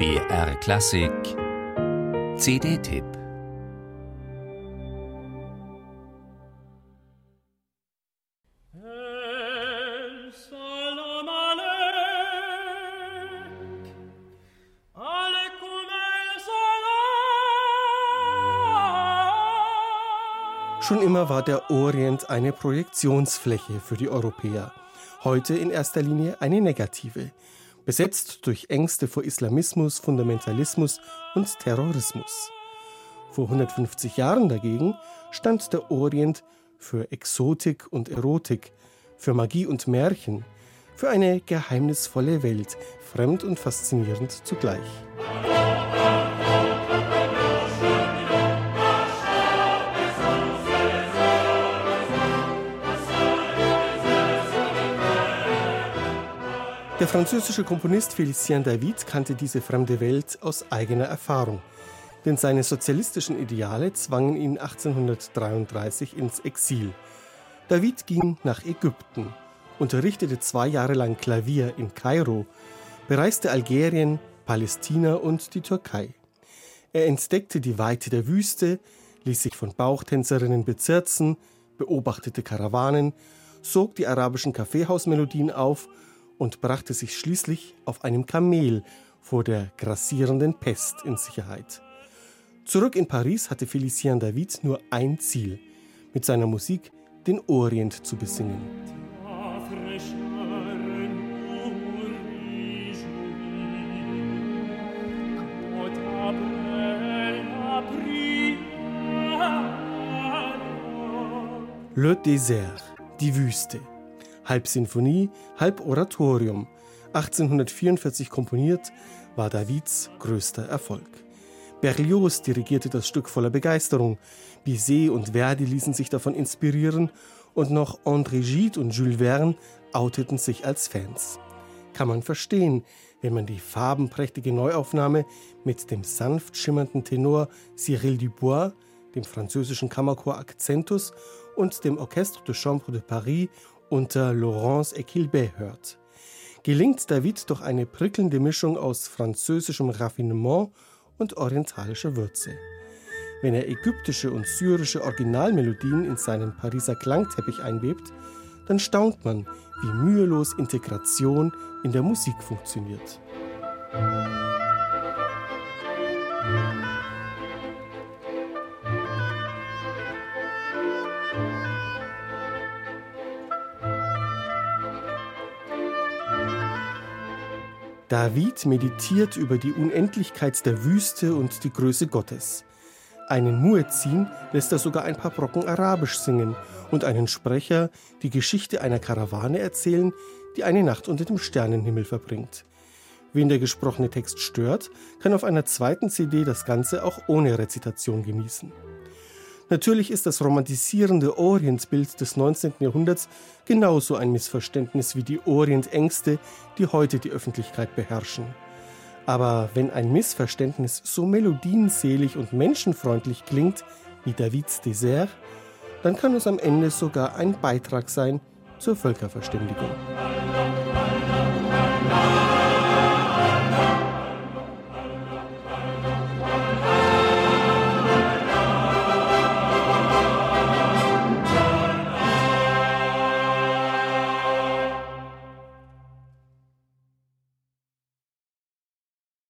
BR Klassik. CD-Tipp Schon immer war der Orient eine Projektionsfläche für die Europäer. Heute in erster Linie eine negative, besetzt durch Ängste vor Islamismus, Fundamentalismus und Terrorismus. Vor 150 Jahren dagegen stand der Orient für Exotik und Erotik, für Magie und Märchen, für eine geheimnisvolle Welt, fremd und faszinierend zugleich. Der französische Komponist Félicien David kannte diese fremde Welt aus eigener Erfahrung, denn seine sozialistischen Ideale zwangen ihn 1833 ins Exil. David ging nach Ägypten, unterrichtete zwei Jahre lang Klavier in Kairo, bereiste Algerien, Palästina und die Türkei. Er entdeckte die Weite der Wüste, ließ sich von Bauchtänzerinnen bezirzen, beobachtete Karawanen, sog die arabischen Kaffeehausmelodien auf und brachte sich schließlich auf einem Kamel vor der grassierenden Pest in Sicherheit. Zurück in Paris hatte Félicien David nur ein Ziel, mit seiner Musik den Orient zu besingen. Le Désert, die Wüste halb Sinfonie, halb Oratorium. 1844 komponiert, war Davids größter Erfolg. Berlioz dirigierte das Stück voller Begeisterung. Bizet und Verdi ließen sich davon inspirieren und noch André Gide und Jules Verne outeten sich als Fans. Kann man verstehen, wenn man die farbenprächtige Neuaufnahme mit dem sanft schimmernden Tenor Cyril Dubois, dem französischen Kammerchor Accentus und dem Orchestre de Chambre de Paris unter Laurence Equilbet hört. Gelingt David durch eine prickelnde Mischung aus französischem Raffinement und orientalischer Würze. Wenn er ägyptische und syrische Originalmelodien in seinen Pariser Klangteppich einwebt, dann staunt man, wie mühelos Integration in der Musik funktioniert. David meditiert über die Unendlichkeit der Wüste und die Größe Gottes. Einen Muezzin lässt er sogar ein paar Brocken Arabisch singen und einen Sprecher die Geschichte einer Karawane erzählen, die eine Nacht unter dem Sternenhimmel verbringt. Wen der gesprochene Text stört, kann auf einer zweiten CD das Ganze auch ohne Rezitation genießen. Natürlich ist das romantisierende Orientbild des 19. Jahrhunderts genauso ein Missverständnis wie die Orientängste, die heute die Öffentlichkeit beherrschen. Aber wenn ein Missverständnis so melodienselig und menschenfreundlich klingt wie Davids Dessert, dann kann es am Ende sogar ein Beitrag sein zur Völkerverständigung.